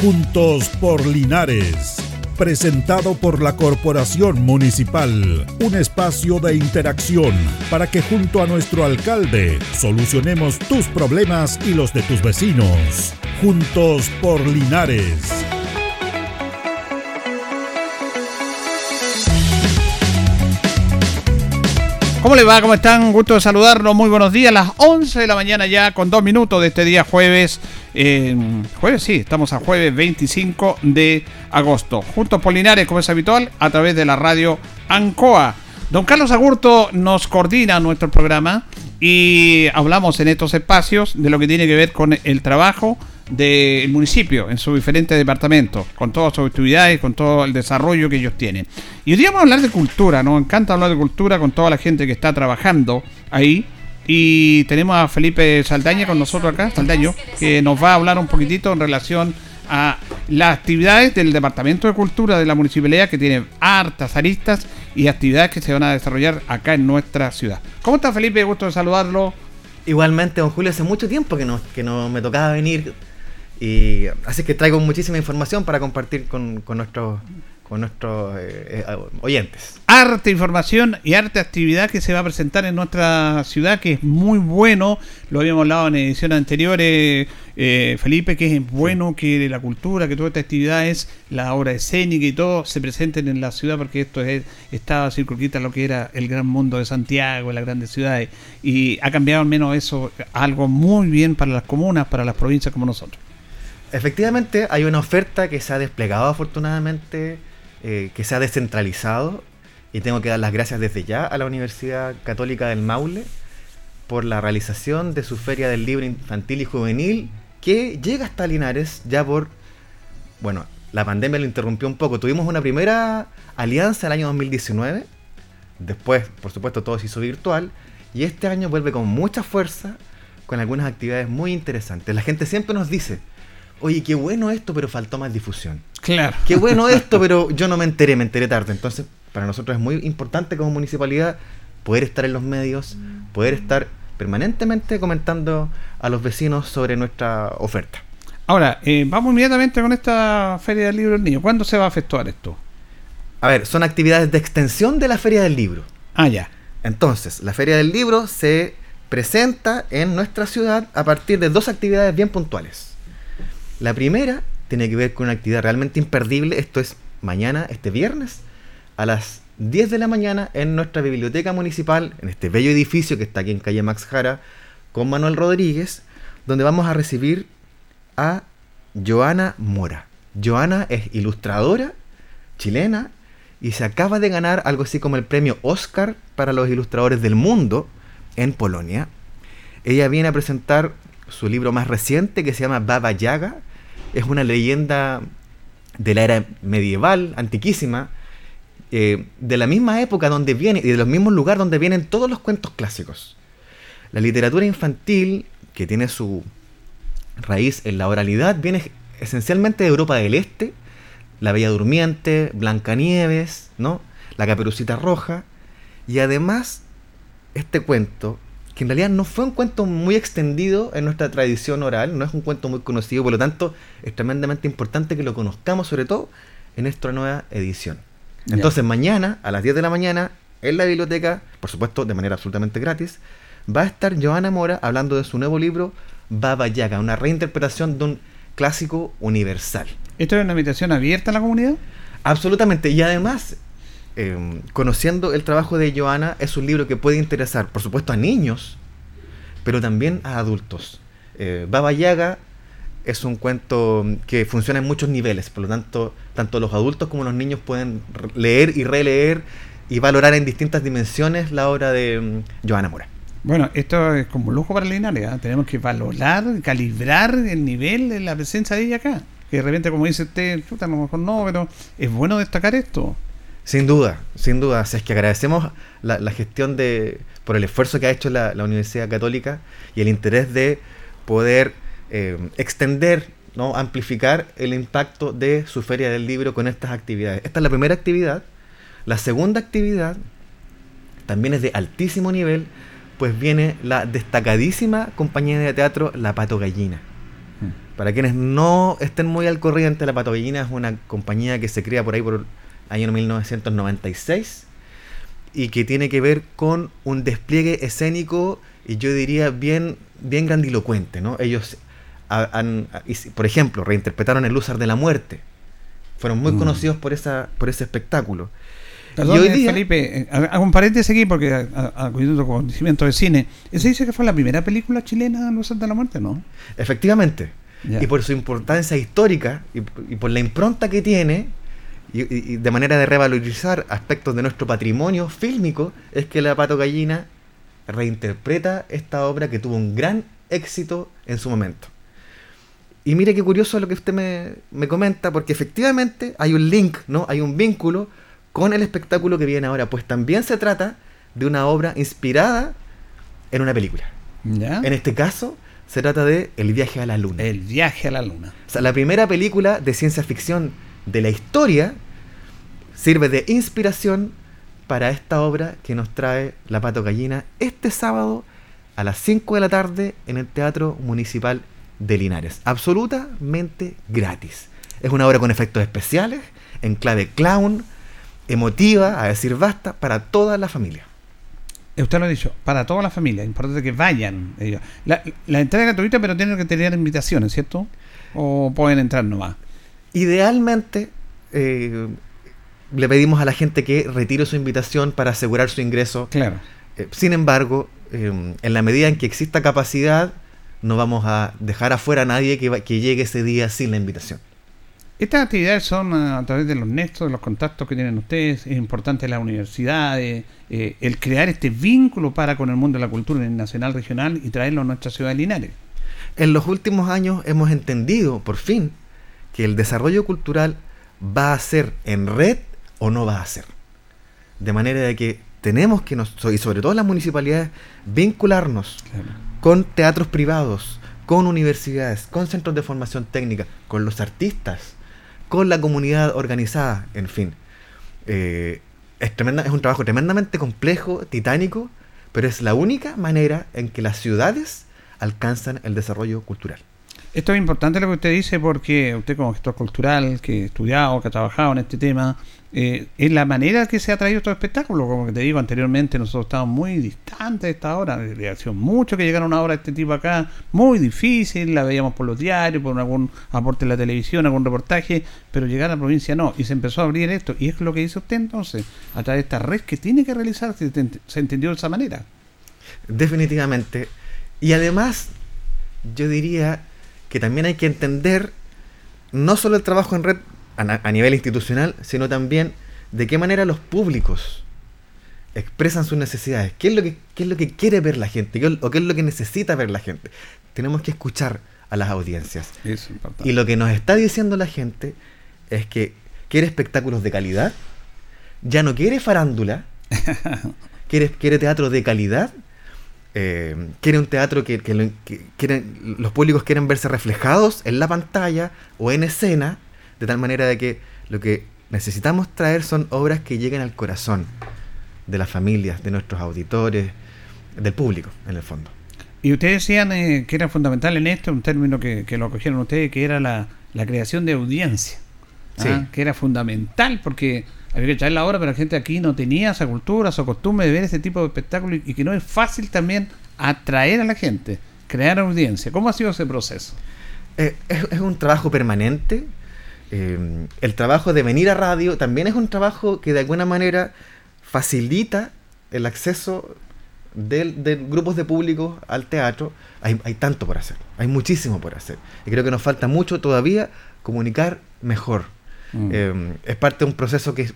Juntos por Linares. Presentado por la Corporación Municipal. Un espacio de interacción para que junto a nuestro alcalde solucionemos tus problemas y los de tus vecinos. Juntos por Linares. ¿Cómo le va? ¿Cómo están? Gusto de saludarlos. Muy buenos días. Las 11 de la mañana ya con dos minutos de este día jueves. Eh, jueves, sí, estamos a jueves 25 de agosto. Juntos Polinares, como es habitual, a través de la radio Ancoa. Don Carlos Agurto nos coordina nuestro programa y hablamos en estos espacios de lo que tiene que ver con el trabajo del municipio en sus diferentes departamentos, con todas sus actividades, con todo el desarrollo que ellos tienen. Y hoy vamos a hablar de cultura, nos encanta hablar de cultura con toda la gente que está trabajando ahí. Y tenemos a Felipe Saldaña con nosotros acá, Saldaño, que nos va a hablar un poquitito en relación a las actividades del Departamento de Cultura de la Municipalidad, que tiene hartas aristas y actividades que se van a desarrollar acá en nuestra ciudad. ¿Cómo está Felipe? Gusto de saludarlo. Igualmente, don Julio, hace mucho tiempo que no, que no me tocaba venir y así que traigo muchísima información para compartir con, con nuestros con nuestros eh, eh, oyentes. Arte, información y arte actividad que se va a presentar en nuestra ciudad, que es muy bueno. Lo habíamos hablado en ediciones anteriores, eh, Felipe, que es bueno que la cultura, que toda esta actividad es la obra escénica y todo se presenten en la ciudad, porque esto es, está circunscrita lo que era el gran mundo de Santiago, las grandes ciudades. Y ha cambiado al menos eso, algo muy bien para las comunas, para las provincias como nosotros. Efectivamente, hay una oferta que se ha desplegado afortunadamente, eh, que se ha descentralizado, y tengo que dar las gracias desde ya a la Universidad Católica del Maule por la realización de su Feria del Libro Infantil y Juvenil, que llega hasta Linares ya por, bueno, la pandemia lo interrumpió un poco. Tuvimos una primera alianza el año 2019, después, por supuesto, todo se hizo virtual, y este año vuelve con mucha fuerza, con algunas actividades muy interesantes. La gente siempre nos dice, oye, qué bueno esto, pero faltó más difusión. Claro. Qué bueno esto, pero yo no me enteré, me enteré tarde. Entonces, para nosotros es muy importante como municipalidad poder estar en los medios, poder estar permanentemente comentando a los vecinos sobre nuestra oferta. Ahora, eh, vamos inmediatamente con esta Feria del Libro del Niño. ¿Cuándo se va a efectuar esto? A ver, son actividades de extensión de la Feria del Libro. Ah, ya. Entonces, la Feria del Libro se presenta en nuestra ciudad a partir de dos actividades bien puntuales. La primera tiene que ver con una actividad realmente imperdible. Esto es mañana, este viernes, a las 10 de la mañana en nuestra biblioteca municipal, en este bello edificio que está aquí en calle Max Jara, con Manuel Rodríguez, donde vamos a recibir a Joana Mora. Joana es ilustradora chilena y se acaba de ganar algo así como el premio Oscar para los ilustradores del mundo en Polonia. Ella viene a presentar su libro más reciente que se llama Baba Yaga, es una leyenda de la era medieval, antiquísima, eh, de la misma época donde viene y de los mismos lugares donde vienen todos los cuentos clásicos. La literatura infantil, que tiene su raíz en la oralidad, viene esencialmente de Europa del Este, La Bella Durmiente, Blancanieves, ¿no? La Caperucita Roja, y además este cuento que en realidad no fue un cuento muy extendido en nuestra tradición oral, no es un cuento muy conocido, por lo tanto es tremendamente importante que lo conozcamos, sobre todo en esta nueva edición. Entonces mañana, a las 10 de la mañana, en la biblioteca, por supuesto de manera absolutamente gratis, va a estar Joana Mora hablando de su nuevo libro Baba Yaga, una reinterpretación de un clásico universal. ¿Esto es una invitación abierta a la comunidad? Absolutamente, y además Em, conociendo el trabajo de Joana, es un libro que puede interesar, por supuesto, a niños, pero también a adultos. Eh, Baba Yaga es un cuento que funciona en muchos niveles, por lo tanto, tanto los adultos como los niños pueden leer y releer y valorar en distintas dimensiones la obra de mm, Joana Mora. Bueno, esto es como lujo para Linares, ¿eh? tenemos que valorar, calibrar el nivel de la presencia de ella acá. Que de repente, como dice usted, a lo mejor no, pero es bueno destacar esto. Sin duda, sin duda. es que agradecemos la, gestión de, por el esfuerzo que ha hecho la, Universidad Católica y el interés de poder eh, extender, ¿no? amplificar el impacto de su feria del libro con estas actividades. Esta es la primera actividad. La segunda actividad también es de altísimo nivel, pues viene la destacadísima compañía de teatro La Pato Gallina. Hmm. Para quienes no estén muy al corriente, La Patogallina es una compañía que se crea por ahí por año 1996 y que tiene que ver con un despliegue escénico y yo diría bien, bien grandilocuente. ¿no? Ellos, han, por ejemplo, reinterpretaron El Lúzar de la Muerte. Fueron muy mm. conocidos por, esa, por ese espectáculo. Perdón, y hoy día, Felipe, eh, hago un paréntesis aquí porque acudiendo conocimiento de cine, ¿ese dice que fue la primera película chilena Lúzar de la Muerte, no? Efectivamente. Y por su importancia histórica y, por la impronta que tiene, y, de manera de revalorizar aspectos de nuestro patrimonio fílmico, es que la Pato Gallina reinterpreta esta obra que tuvo un gran éxito en su momento. Y mire qué curioso lo que usted me, me, comenta, porque efectivamente hay un link, ¿no? Hay un vínculo con el espectáculo que viene ahora, pues también se trata de una obra inspirada en una película. En este caso, se trata de El viaje a la luna. El viaje a la luna. O sea, la primera película de ciencia ficción de la historia sirve de inspiración para esta obra que nos trae La Pato Gallina este sábado a las 5 de la tarde en el Teatro Municipal de Linares. Absolutamente gratis. Es una obra con efectos especiales, en clave clown, emotiva, a decir basta, para toda la familia. Usted lo ha dicho, para toda la familia, importante que vayan. La, la entrada es gratuita, pero tienen que tener invitaciones, ¿cierto? ¿O pueden entrar nomás? Idealmente, eh, le pedimos a la gente que retire su invitación para asegurar su ingreso. Claro. Eh, sin embargo, eh, en la medida en que exista capacidad, no vamos a dejar afuera a nadie que, que llegue ese día sin la invitación. Estas actividades son a, través de los nexos, de los contactos que tienen ustedes, es importante la universidades, eh, el crear este vínculo para con el mundo de la cultura nacional, regional y traerlo a nuestra ciudad de Linares. En los últimos años hemos entendido, por fin, que el desarrollo cultural va a ser en red o no va a ser. De manera de que tenemos que, nos, y sobre todo las municipalidades, vincularnos con teatros privados, con universidades, con centros de formación técnica, con los artistas, con la comunidad organizada, en fin. Eh, es, tremenda, es un trabajo tremendamente complejo, titánico, pero es la única manera en que las ciudades alcanzan el desarrollo cultural. Esto es importante lo que usted dice porque usted como gestor cultural, que ha estudiado, que ha trabajado en este tema, eh, es la manera que se ha traído estos espectáculos. Como que te digo anteriormente, nosotros estamos muy distantes de esta hora. De hace mucho que llegaron a una hora de este tipo acá, muy difícil, la veíamos por los diarios, por algún aporte en la televisión, algún reportaje, pero llegar a la provincia no. Y se empezó a abrir esto. Y es lo que dice usted entonces, a través de esta red que tiene que realizarse, se entendió de esa manera. Definitivamente. Y además, yo diría que también hay que entender no solo el trabajo en red a, nivel institucional, sino también de qué manera los públicos expresan sus necesidades, qué es lo que, es lo que quiere ver la gente, o qué es lo que necesita ver la gente. Tenemos que escuchar a las audiencias. y lo que nos está diciendo la gente es que quiere espectáculos de calidad, ya no quiere farándula, quiere, quiere teatro de calidad eh, quiere un teatro que, los públicos quieren verse reflejados en la pantalla o en escena, de tal manera de que lo que necesitamos traer son obras que lleguen al corazón de las familias, de nuestros auditores, del público, en el fondo. Y ustedes decían eh, que era fundamental en esto, un término que, lo acogieron ustedes, que era la, creación de audiencia. ¿ah? Que era fundamental porque había que echarle la hora, pero la gente aquí no tenía esa cultura, esa costumbre de ver ese tipo de espectáculo y, que no es fácil también atraer a la gente, crear audiencia. ¿Cómo ha sido ese proceso? Eh, es, un trabajo permanente. Eh, el trabajo de venir a radio también es un trabajo que de alguna manera facilita el acceso de, grupos de público al teatro. Hay, hay tanto por hacer, hay muchísimo por hacer. Y creo que nos falta mucho todavía comunicar mejor Mm. Em, es parte de un proceso que,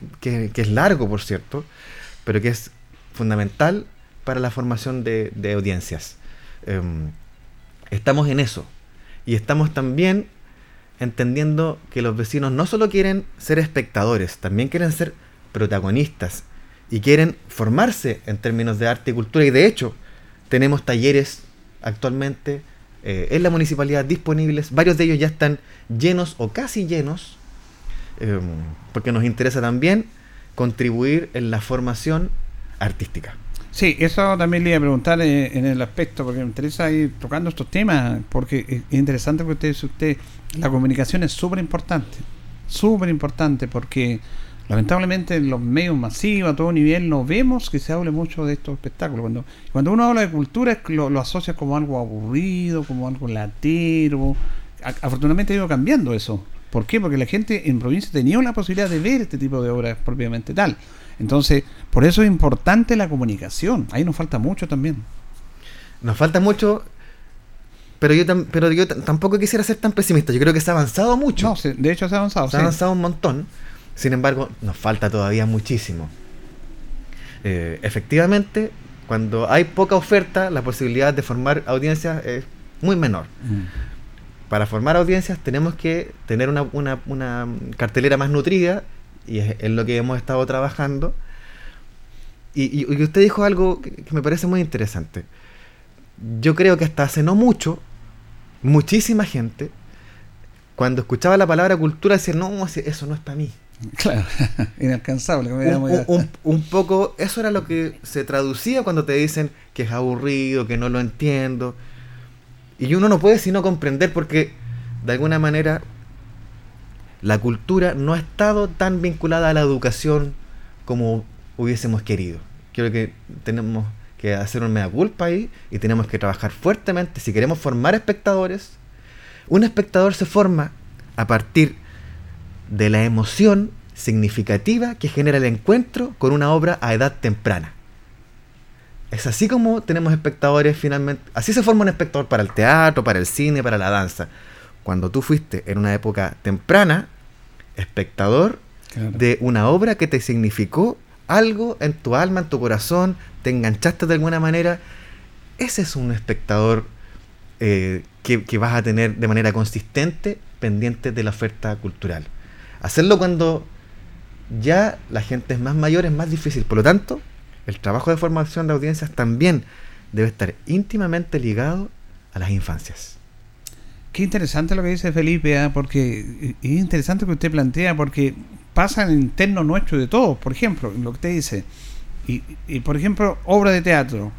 es largo, por cierto, pero que es fundamental para la formación de, audiencias. Em, estamos en eso. Y estamos también entendiendo que los vecinos no solo quieren ser espectadores, también quieren ser protagonistas y quieren formarse en términos de arte y cultura. Y de hecho, tenemos talleres actualmente eh, en la municipalidad disponibles. Varios de ellos ya están llenos o casi llenos Em, porque nos interesa también contribuir en la formación artística. Sí, eso también le iba a preguntar eh, en el aspecto, porque me interesa ir tocando estos temas, porque es interesante que usted dice, usted, la comunicación es súper importante, súper importante, porque lamentablemente en los medios masivos, a todo nivel, no vemos que se hable mucho de estos espectáculos. Cuando, cuando uno habla de cultura, lo, lo asocia como algo aburrido, como algo latero. afortunadamente ha ido cambiando eso. ¿Por qué? Porque la gente en provincia tenía la posibilidad de ver este tipo de obras propiamente tal. Entonces, por eso es importante la comunicación. Ahí nos falta mucho también. Nos falta mucho, pero yo, pero yo tampoco quisiera ser tan pesimista. Yo creo que se ha avanzado mucho. No, de hecho se ha avanzado. Se ha avanzado un montón. Sin embargo, nos falta todavía muchísimo. Eh, efectivamente, cuando hay poca oferta, la posibilidad de formar audiencias es muy menor. Mm. Para formar audiencias tenemos que tener una, una cartelera más nutrida y es, lo que hemos estado trabajando. Y, usted dijo algo que, me parece muy interesante. Yo creo que hasta hace no mucho, muchísima gente, cuando escuchaba la palabra cultura, decía, no, eso no es para mí. Claro, inalcanzable. Un, un, poco, eso era lo que se traducía cuando te dicen que es aburrido, que no lo entiendo. Y uno no puede sino comprender porque, de alguna manera, la cultura no ha estado tan vinculada a la educación como hubiésemos querido. Creo que tenemos que hacer un mea culpa ahí y tenemos que trabajar fuertemente. Si queremos formar espectadores, un espectador se forma a partir de la emoción significativa que genera el encuentro con una obra a edad temprana. Es así como tenemos espectadores finalmente. Así se forma un espectador para el teatro, para el cine, para la danza. Cuando tú fuiste en una época temprana, espectador de una obra que te significó algo en tu alma, en tu corazón, te enganchaste de alguna manera, ese es un espectador eh, que, vas a tener de manera consistente pendiente de la oferta cultural. Hacerlo cuando ya la gente es más mayor es más difícil. Por lo tanto, el trabajo de formación de audiencias también debe estar íntimamente ligado a las infancias. Qué interesante lo que dice Felipe, ¿ah? porque es interesante lo que usted plantea, porque pasa en el interno nuestro de todos. Por ejemplo, lo que usted dice, y, por ejemplo, obras de teatro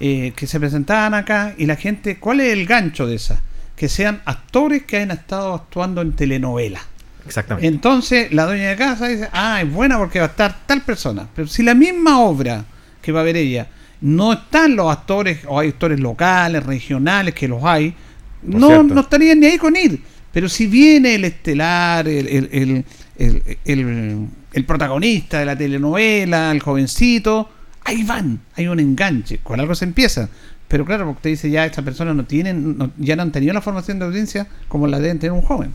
eh, que se presentaban acá y la gente, ¿cuál es el gancho de esa? Que sean actores que hayan estado actuando en telenovela. Exactamente. Entonces la dueña de casa dice, ah, es buena porque va a estar tal persona. Pero si la misma obra que va a ver ella no están los actores, o hay actores locales, regionales, que los hay, no, no estarían ni ahí con ir. Pero si viene el estelar, el, el, protagonista de la telenovela, el jovencito, ahí van, hay un enganche, con algo se empieza. Pero claro, porque usted dice ya estas personas no tienen, ya no han tenido la formación de audiencia como la deben tener un joven.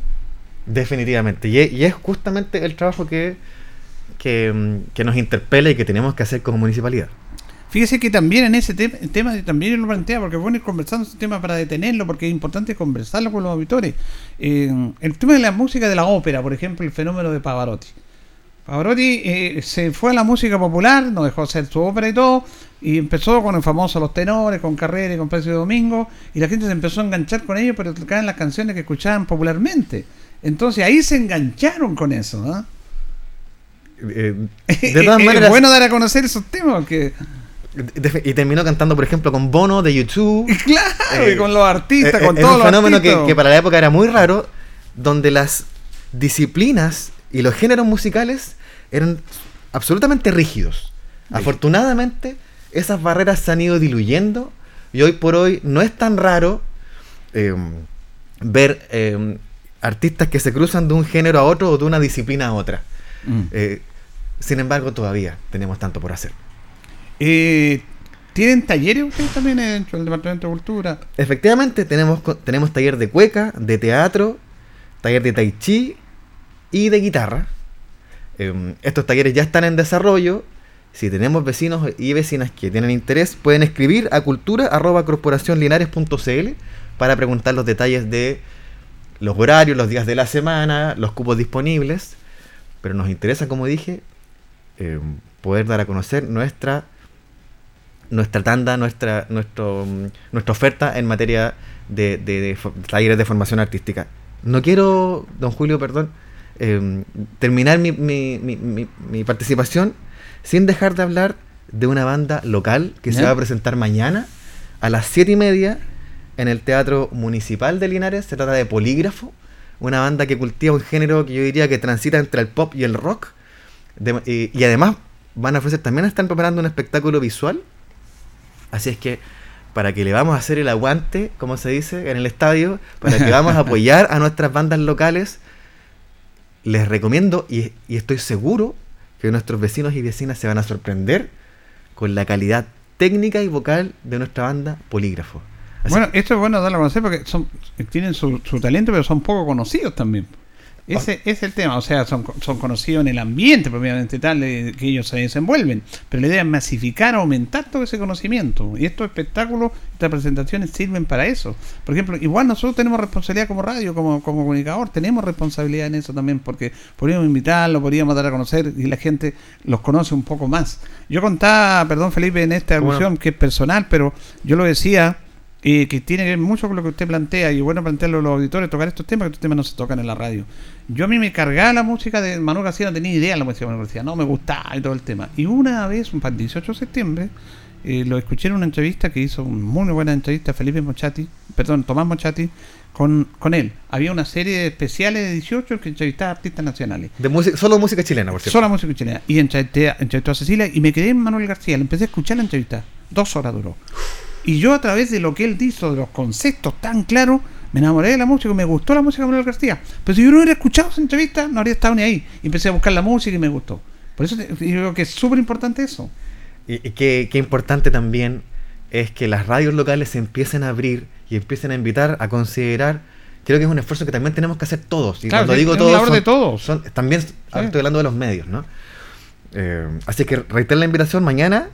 Definitivamente, y es, justamente el trabajo que, que, que nos interpela y que tenemos que hacer como municipalidad. Fíjese que también en ese tema también lo plantea, porque bueno ir conversando ese tema para detenerlo, porque es importante conversarlo con los auditores. Eh, el tema de la música de la ópera, por ejemplo, el fenómeno de Pavarotti. Pavarotti eh, se fue a la música popular, no dejó hacer su ópera y todo, y empezó con el famoso Los Tenores, con Carrera y con Precio de Domingo, y la gente se empezó a enganchar con ellos, pero tocaban las canciones que escuchaban popularmente. Entonces ahí se engancharon con eso. ¿no? Eh, de todas maneras, es bueno dar a conocer esos temas, que y terminó cantando, por ejemplo, con Bono de YouTube. Claro, y eh, con los artistas, eh, con todos los fenómeno que, para la época era muy raro, donde las disciplinas y los géneros musicales eran absolutamente rígidos. Afortunadamente, esas barreras se han ido diluyendo y hoy por hoy no es tan raro em, ver em, artistas que se cruzan de un género a otro o de una disciplina a otra. Mm. Eh, sin embargo, todavía tenemos tanto por hacer. Eh, ¿Tienen talleres ustedes también dentro del Departamento de Cultura? Efectivamente, tenemos, tenemos taller de cueca, de teatro, taller de tai chi y de guitarra. Em, estos talleres ya están en desarrollo. Si tenemos vecinos y vecinas que tienen interés, pueden escribir a cultura.corporacionlinares.cl para preguntar los detalles de los horarios, los días de la semana, los cupos disponibles. Pero nos interesa, como dije, em, poder dar a conocer nuestra nuestra tanda, nuestra, nuestro, nuestra oferta en materia de, talleres de formación artística. No quiero, don Julio, perdón, em, terminar mi, mi, mi, mi, participación sin dejar de hablar de una banda local que se va a presentar mañana a las 7 y media en el Teatro Municipal de Linares. Se trata de Polígrafo, una banda que cultiva un género que yo diría que transita entre el pop y el rock. De- y, y además van a ofrecer, también están preparando un espectáculo visual. Así es que para que le vamos a hacer el aguante, como se dice, en el estadio, para que vamos a apoyar a nuestras bandas locales, les recomiendo y, y estoy seguro que nuestros vecinos y vecinas se van a sorprender con la calidad técnica y vocal de nuestra banda Polígrafo. Así Bueno, esto es bueno darlo a conocer porque son, tienen su, su talento, pero son poco conocidos también. Ese es el tema, o sea, son, son conocidos en el ambiente propiamente tal eh, que ellos se desenvuelven, pero la idea es masificar, aumentar todo ese conocimiento. Y estos espectáculos, estas presentaciones sirven para eso. Por ejemplo, igual nosotros tenemos responsabilidad como radio, como, como comunicador, tenemos responsabilidad en eso también, porque podríamos invitarlo, podríamos dar a conocer y la gente los conoce un poco más. Yo contaba, perdón Felipe, en esta alusión que es personal, pero yo lo decía eh, que tiene que ver mucho con lo que usted plantea y bueno plantearlo a los auditores, tocar estos temas que estos temas no se tocan en la radio. Yo a mí me cargaba la música de Manuel García, no tenía idea de la música de Manuel García, no me gustaba y todo el tema. Y una vez, un el 18 de septiembre, eh, lo escuché en una entrevista que hizo, una muy buena entrevista, Felipe Mochati, perdón, Tomás Mochati, con, con él. Había una serie de especiales de 18 que entrevistaba a artistas nacionales. De música, solo música chilena, por cierto. Solo música chilena. Y entrevisté, entrevistó a Cecilia y me quedé en Manuel García. Le empecé a escuchar la entrevista. Dos horas duró. Y yo a través de lo que él dijo, de los conceptos tan claros, me enamoré de la música, me gustó la música de Manuel García. Pero si yo no hubiera escuchado esa entrevista, no habría estado ni ahí. Y empecé a buscar la música y me gustó. Por eso yo creo que es súper importante eso. Y, y qué, qué importante también es que las radios locales se empiecen a abrir y empiecen a invitar a considerar. Creo que es un esfuerzo que también tenemos que hacer todos. Y Claro, cuando digo todos, son- de todos. son- también estoy hablando de los medios, ¿no? Eh, así que reitero la invitación mañana,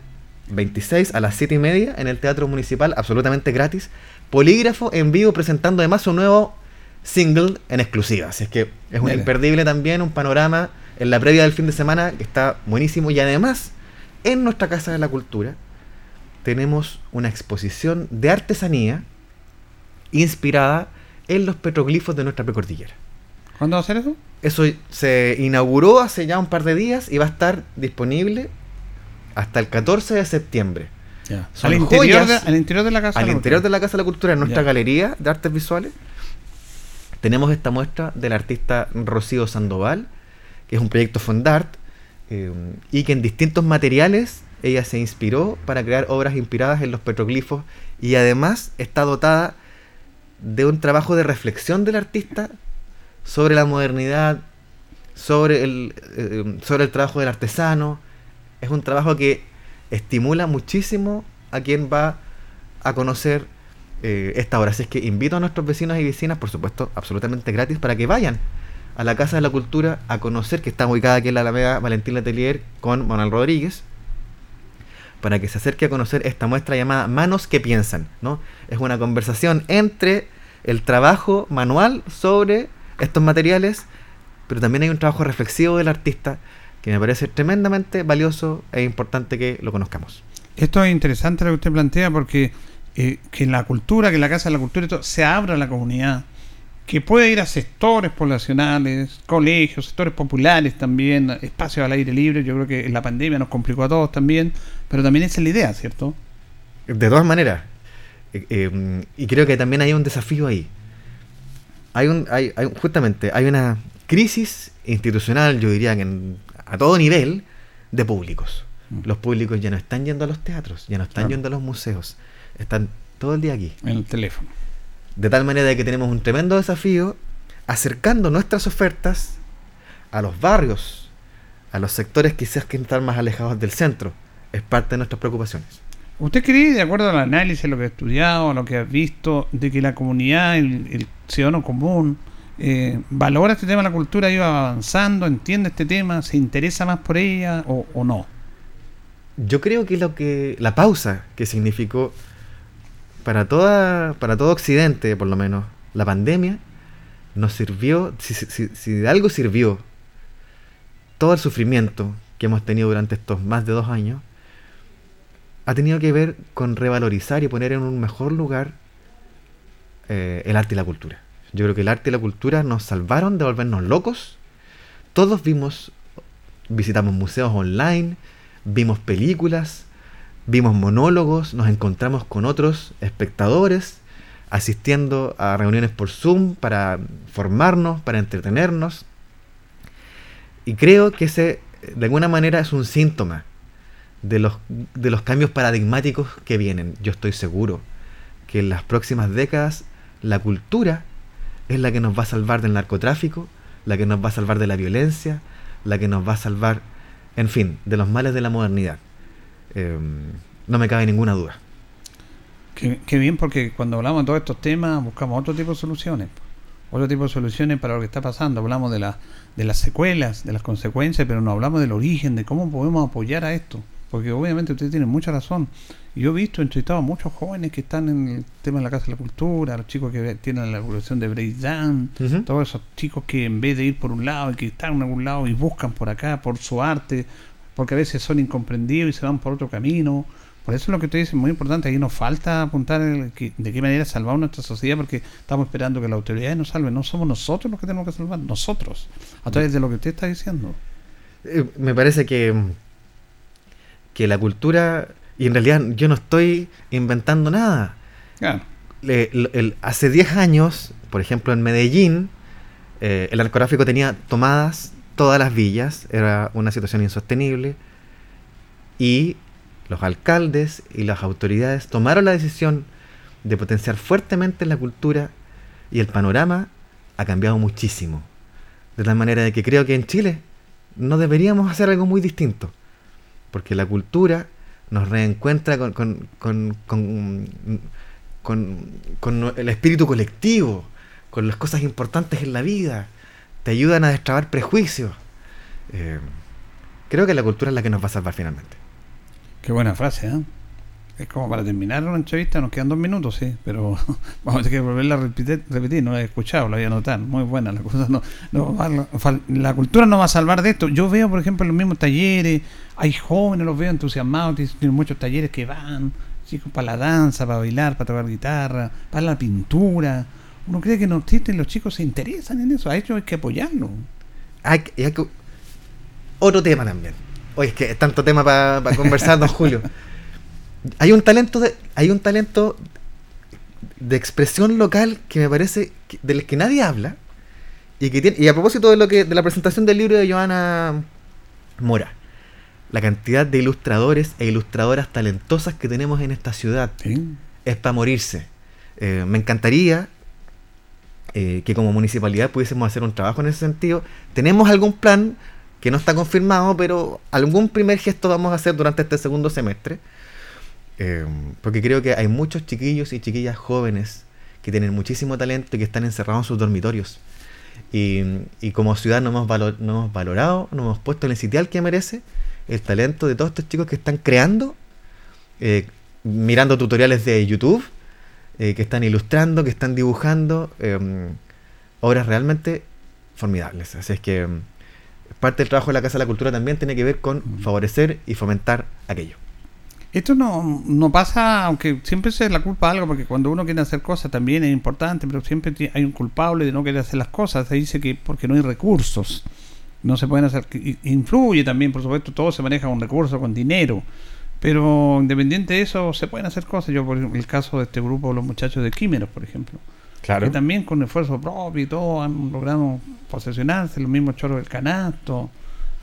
26 a las 7 y media, en el Teatro Municipal, absolutamente gratis. Polígrafo en vivo presentando además su nuevo single en exclusiva. Así es que es un Mira. imperdible también, un panorama en la previa del fin de semana que está buenísimo. Y además, en nuestra Casa de la Cultura, tenemos una exposición de artesanía inspirada en los petroglifos de nuestra precordillera. ¿Cuándo va a hacer eso? Eso se inauguró hace ya un par de días y va a estar disponible hasta el 14 de septiembre. Son Al interior, de, al interior de la casa. Al de la interior de Cultura. la Casa de la Cultura, en nuestra galería de artes visuales, tenemos esta muestra del artista Rocío Sandoval, que es un proyecto Fondart, eh, y que en distintos materiales ella se inspiró para crear obras inspiradas en los petroglifos y además está dotada de un trabajo de reflexión del artista sobre la modernidad, sobre el, eh, sobre el trabajo del artesano. Es un trabajo que estimula muchísimo a quien va a conocer eh, esta obra. Así es que invito a nuestros vecinos y vecinas, por supuesto, absolutamente gratis, para que vayan a la Casa de la Cultura a conocer, que está ubicada aquí en la Alameda Valentín Letelier con Manuel Rodríguez, para que se acerque a conocer esta muestra llamada Manos que Piensan. ¿no? Es una conversación entre el trabajo manual sobre estos materiales, pero también hay un trabajo reflexivo del artista que me parece tremendamente valioso e importante que lo conozcamos. Esto es interesante lo que usted plantea porque eh, que la cultura, que la Casa de la Cultura y todo, se abra a la comunidad, que pueda ir a sectores poblacionales, colegios, sectores populares también, espacios al aire libre. Yo creo que la pandemia nos complicó a todos también, pero también esa es la idea, ¿cierto? De todas maneras, eh, eh, y creo que también hay un desafío ahí. Hay un, hay, hay- justamente, hay una crisis institucional, yo diría que en- a todo nivel, de públicos. Mm. Los públicos ya no están yendo a los teatros, ya no están Claro. yendo a los museos, están todo el día aquí. En el teléfono. De tal manera que tenemos un tremendo desafío acercando nuestras ofertas a los barrios, a los sectores quizás que están más alejados del centro. Es parte de nuestras preocupaciones. ¿Usted cree, de acuerdo al análisis, lo que ha estudiado, lo que ha visto, de que la comunidad, el, el ciudadano común, eh, valora este tema de la cultura, iba avanzando, entiende este tema, se interesa más por ella o, no? Yo creo que lo que la pausa que significó para toda para todo Occidente, por lo menos, la pandemia nos sirvió, si, si- si- si de algo sirvió todo el sufrimiento que hemos tenido durante estos más de dos años, ha tenido que ver con revalorizar y poner en un mejor lugar eh, el arte y la cultura. Yo creo que el arte y la cultura nos salvaron de volvernos locos. Todos vimos, visitamos museos online, vimos películas, vimos monólogos, nos encontramos con otros espectadores, asistiendo a reuniones por Zoom para formarnos, para entretenernos. Y creo que ese, de alguna manera, es un síntoma de los, de los cambios paradigmáticos que vienen. Yo estoy seguro que en las próximas décadas la cultura es la que nos va a salvar del narcotráfico, la que nos va a salvar de la violencia, la que nos va a salvar, en fin, de los males de la modernidad. Em, no me cabe ninguna duda. Qué, bien, porque cuando hablamos de todos estos temas buscamos otro tipo de soluciones. Otro tipo de soluciones para lo que está pasando. Hablamos de, la, de las secuelas, de las consecuencias, pero no hablamos del origen, de cómo podemos apoyar a esto. Porque obviamente ustedes tienen mucha razón. Yo he visto, entrevistado a muchos jóvenes que están en el tema de la Casa de la Cultura, los chicos que tienen la evolución de breakdance, todos esos chicos que en vez de ir por un lado y que están en algún lado y buscan por acá, por su arte, porque a veces son incomprendidos y se van por otro camino. Por eso es lo que usted dice es muy importante. Ahí nos falta apuntar de qué manera salvar nuestra sociedad, porque estamos esperando que la autoridad nos salve. No somos nosotros los que tenemos que salvar, nosotros, a través de lo que usted está diciendo. Eh, me parece que, que la cultura y en realidad yo no estoy inventando nada. hace 10 años, por ejemplo, en Medellín, eh, el narcotráfico tenía tomadas todas las villas, era una situación insostenible, y los alcaldes y las autoridades tomaron la decisión de potenciar fuertemente la cultura y el panorama ha cambiado muchísimo. De tal manera de que creo que en Chile no deberíamos hacer algo muy distinto, porque la cultura nos reencuentra con, con, con, el espíritu colectivo, con las cosas importantes en la vida, te ayudan a destrabar prejuicios. Eh, creo que la cultura es la que nos va a salvar finalmente. Qué buena frase, ¿eh? Es como para terminar una entrevista, nos quedan dos minutos, sí, pero vamos a tener que volverla a repetir, repetir no la he escuchado, la voy a anotar, muy buena, la, cosa no, la cultura no va a salvar de esto. Yo veo, por ejemplo, los mismos talleres, hay jóvenes, los veo entusiasmados, tienen muchos talleres que van, chicos, para la danza, para bailar, para tocar guitarra, para la pintura. Uno cree que no existen, los chicos se interesan en eso, a ellos hay que apoyarlo. Hay, hay que... Otro tema también. Oye, es que es tanto tema para conversar, don Julio. hay un talento de, hay un talento de expresión local que me parece del que nadie habla y que tiene, y a propósito de lo que de la presentación del libro de Joana Mora la cantidad de ilustradores e ilustradoras talentosas que tenemos en esta ciudad es para morirse. Eh, me encantaría eh, que como municipalidad pudiésemos hacer un trabajo en ese sentido. Tenemos algún plan que no está confirmado pero algún primer gesto vamos a hacer durante este segundo semestre eh, porque creo que hay muchos chiquillos y chiquillas jóvenes que tienen muchísimo talento y que están encerrados en sus dormitorios. Y, como ciudad no hemos, hemos valorado, no hemos puesto en el sitial que merece el talento de todos estos chicos que están creando, eh, mirando tutoriales de YouTube, eh, que están ilustrando, que están dibujando obras realmente formidables. Así es que parte del trabajo de la Casa de la Cultura también tiene que ver con favorecer y fomentar aquello. Esto no, no pasa, aunque siempre se la culpa a algo, porque cuando uno quiere hacer cosas también es importante, pero siempre hay un culpable de no querer hacer las cosas. Se dice que porque no hay recursos, no se pueden hacer. Influye también, por supuesto, todo se maneja con recursos, con dinero. Pero independiente de eso, se pueden hacer cosas. Yo, por el caso de este grupo, los muchachos de Químeros, por ejemplo. Claro. Que también con esfuerzo propio y todo han logrado posesionarse, los mismos choros del canasto.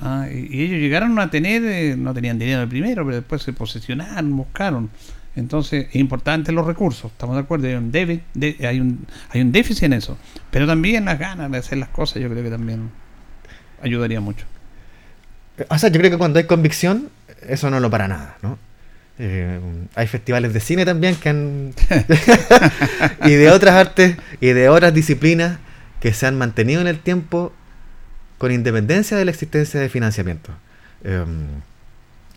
Ah, y, ellos llegaron a tener, eh, no tenían dinero de primero, pero después se posesionaron, buscaron. Entonces, es importante los recursos, estamos de acuerdo, hay un, debe, hay, un, hay un déficit en eso, pero también las ganas de hacer las cosas, yo creo que también ayudaría mucho. O sea, yo creo que cuando hay convicción, eso no lo para nada, ¿no? Eh, hay festivales de cine también que han. y de otras artes y de otras disciplinas que se han mantenido en el tiempo con independencia de la existencia de financiamiento. Em,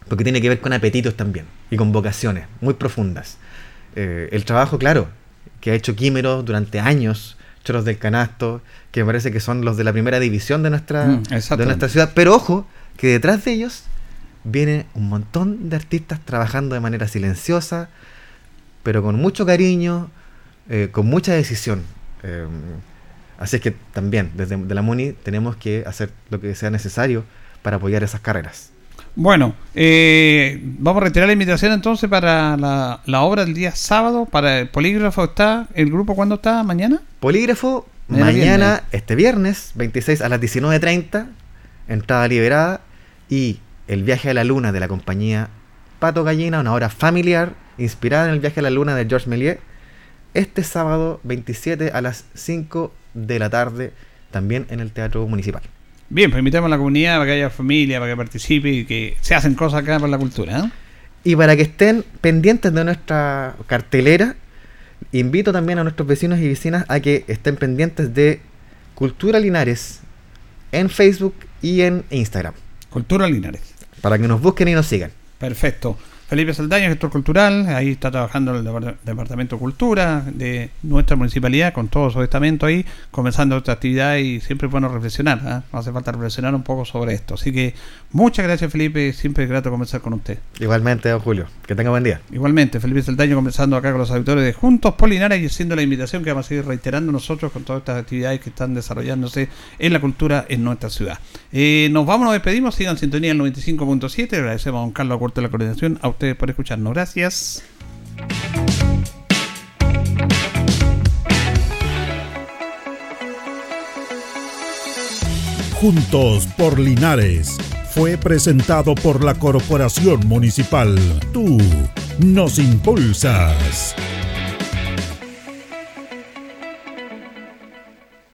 porque tiene que ver con apetitos también y con vocaciones muy profundas. Eh, el trabajo, claro, que ha hecho Químero durante años, Choros del Canasto, que me parece que son los de la primera división de nuestra, mm, de nuestra ciudad. Pero ojo, que detrás de ellos viene un montón de artistas trabajando de manera silenciosa, pero con mucho cariño, eh, con mucha decisión. Em, Así es que también desde la MUNI tenemos que hacer lo que sea necesario para apoyar esas carreras. Bueno, eh, vamos a retirar la invitación entonces para la, obra del día sábado. Para el polígrafo está, ¿el grupo cuándo está? ¿Mañana? Polígrafo, mañana, este viernes, 26 a las 19.30, entrada liberada. Y el viaje a la luna de la compañía Pato Gallina, una obra familiar inspirada en el viaje a la luna de Georges Méliès, este sábado 27 a las 5 de la tarde, también en el Teatro Municipal. Bien, pues invitamos a la comunidad para que haya familia, para que participe y que se hacen cosas acá por la cultura. ¿eh? Y para que estén pendientes de nuestra cartelera, invito también a nuestros vecinos y vecinas a que estén pendientes de Cultura Linares en Facebook y en Instagram. Cultura Linares. Para que nos busquen y nos sigan. Perfecto. Felipe Saldaña, gestor cultural, ahí está trabajando el Departamento de Cultura de nuestra municipalidad, con todo su estamento ahí, comenzando otra actividad y siempre es bueno reflexionar, ¿eh? hace falta reflexionar un poco sobre esto. Así que muchas gracias Felipe, siempre es grato conversar con usted. Igualmente, don Julio, que tenga buen día. Igualmente, Felipe Saldaña conversando acá con los auditores de Juntos Polinares y haciendo la invitación que vamos a seguir reiterando nosotros con todas estas actividades que están desarrollándose en la cultura en nuestra ciudad. Eh, nos vamos, nos despedimos, sigan sintonía el 95.7, agradecemos a don Carlos Acuerto de la coordinación, a por escucharnos. Gracias. Juntos por Linares fue presentado por la Corporación Municipal. Tú nos impulsas.